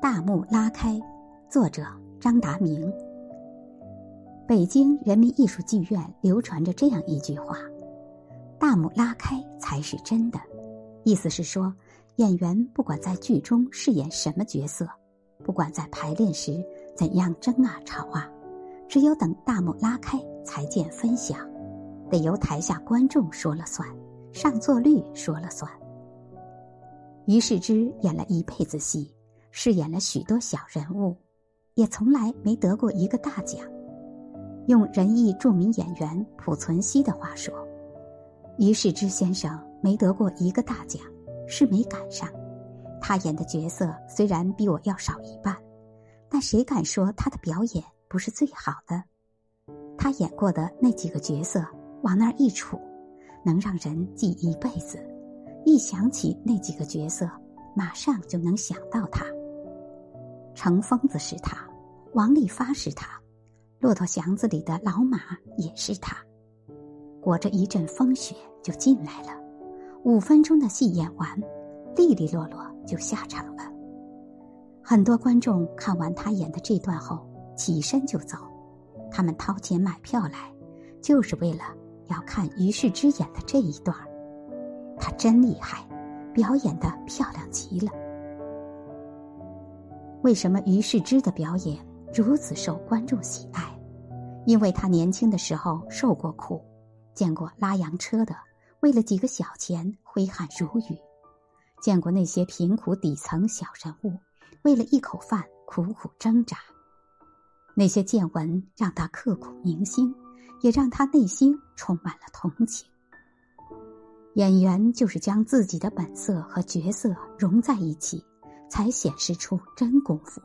大幕拉开，作者张达明。北京人民艺术剧院流传着这样一句话：“大幕拉开才是真的。”意思是说，演员不管在剧中饰演什么角色，不管在排练时怎样争啊吵啊，只有等大幕拉开才见分晓，得由台下观众说了算，上座率说了算。于是之演了一辈子戏。饰演了许多小人物，也从来没得过一个大奖。用仁义著名演员濮存昕的话说：“于世之先生没得过一个大奖，是没赶上。他演的角色虽然比我要少一半，但谁敢说他的表演不是最好的？他演过的那几个角色，往那儿一杵，能让人记一辈子。一想起那几个角色，马上就能想到他。”程疯子是他，王利发是他，骆驼祥子里的老马也是他。裹着一阵风雪就进来了，五分钟的戏演完，利利落落就下场了。很多观众看完他演的这段后，起身就走，他们掏钱买票来，就是为了要看于世之演的这一段他真厉害，表演的漂亮极了。为什么于世之的表演如此受观众喜爱？因为他年轻的时候受过苦，见过拉洋车的为了几个小钱挥汗如雨，见过那些贫苦底层小人物为了一口饭苦苦挣扎。那些见闻让他刻骨铭心，也让他内心充满了同情。演员就是将自己的本色和角色融在一起。才显示出真功夫。